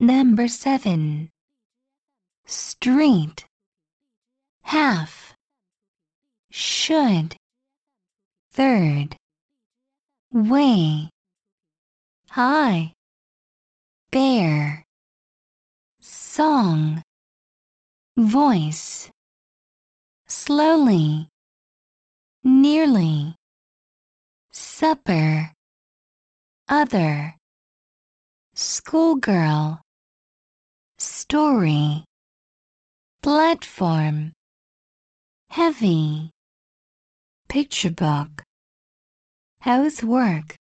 Number 7. Street. Half. Should. Third. Way. High. Bear. Song. Voice. Slowly. Nearly. Supper. Other. Schoolgirl. Story. Platform. Heavy. Picture book. Housework.